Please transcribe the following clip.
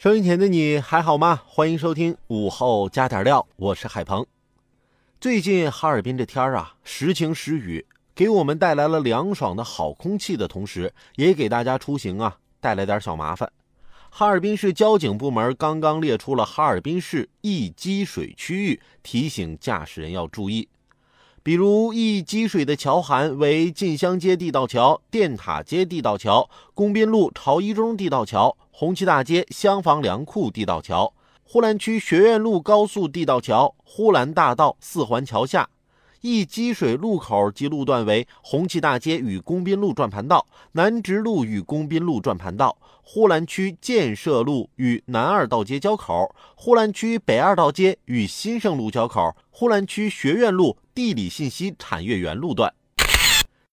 收音前的你还好吗？欢迎收听午后加点料，我是海鹏。最近哈尔滨这天啊，时晴时雨，给我们带来了凉爽的好空气的同时，也给大家出行啊带来点小麻烦。哈尔滨市交警部门刚刚列出了哈尔滨市易积水区域，提醒驾驶人要注意。比如易积水的桥涵为晋乡街地道桥、电塔街地道桥、工宾路朝一中地道桥。红旗大街厢房粮库地道桥、呼兰区学院路高速地道桥、呼兰大道四环桥下，易积水路口及路段为红旗大街与工宾路转盘道、南直路与工宾路转盘道、呼兰区建设路与南二道街交口、呼兰区北二道街与新盛路交口、呼兰区学院路地理信息产业园路段。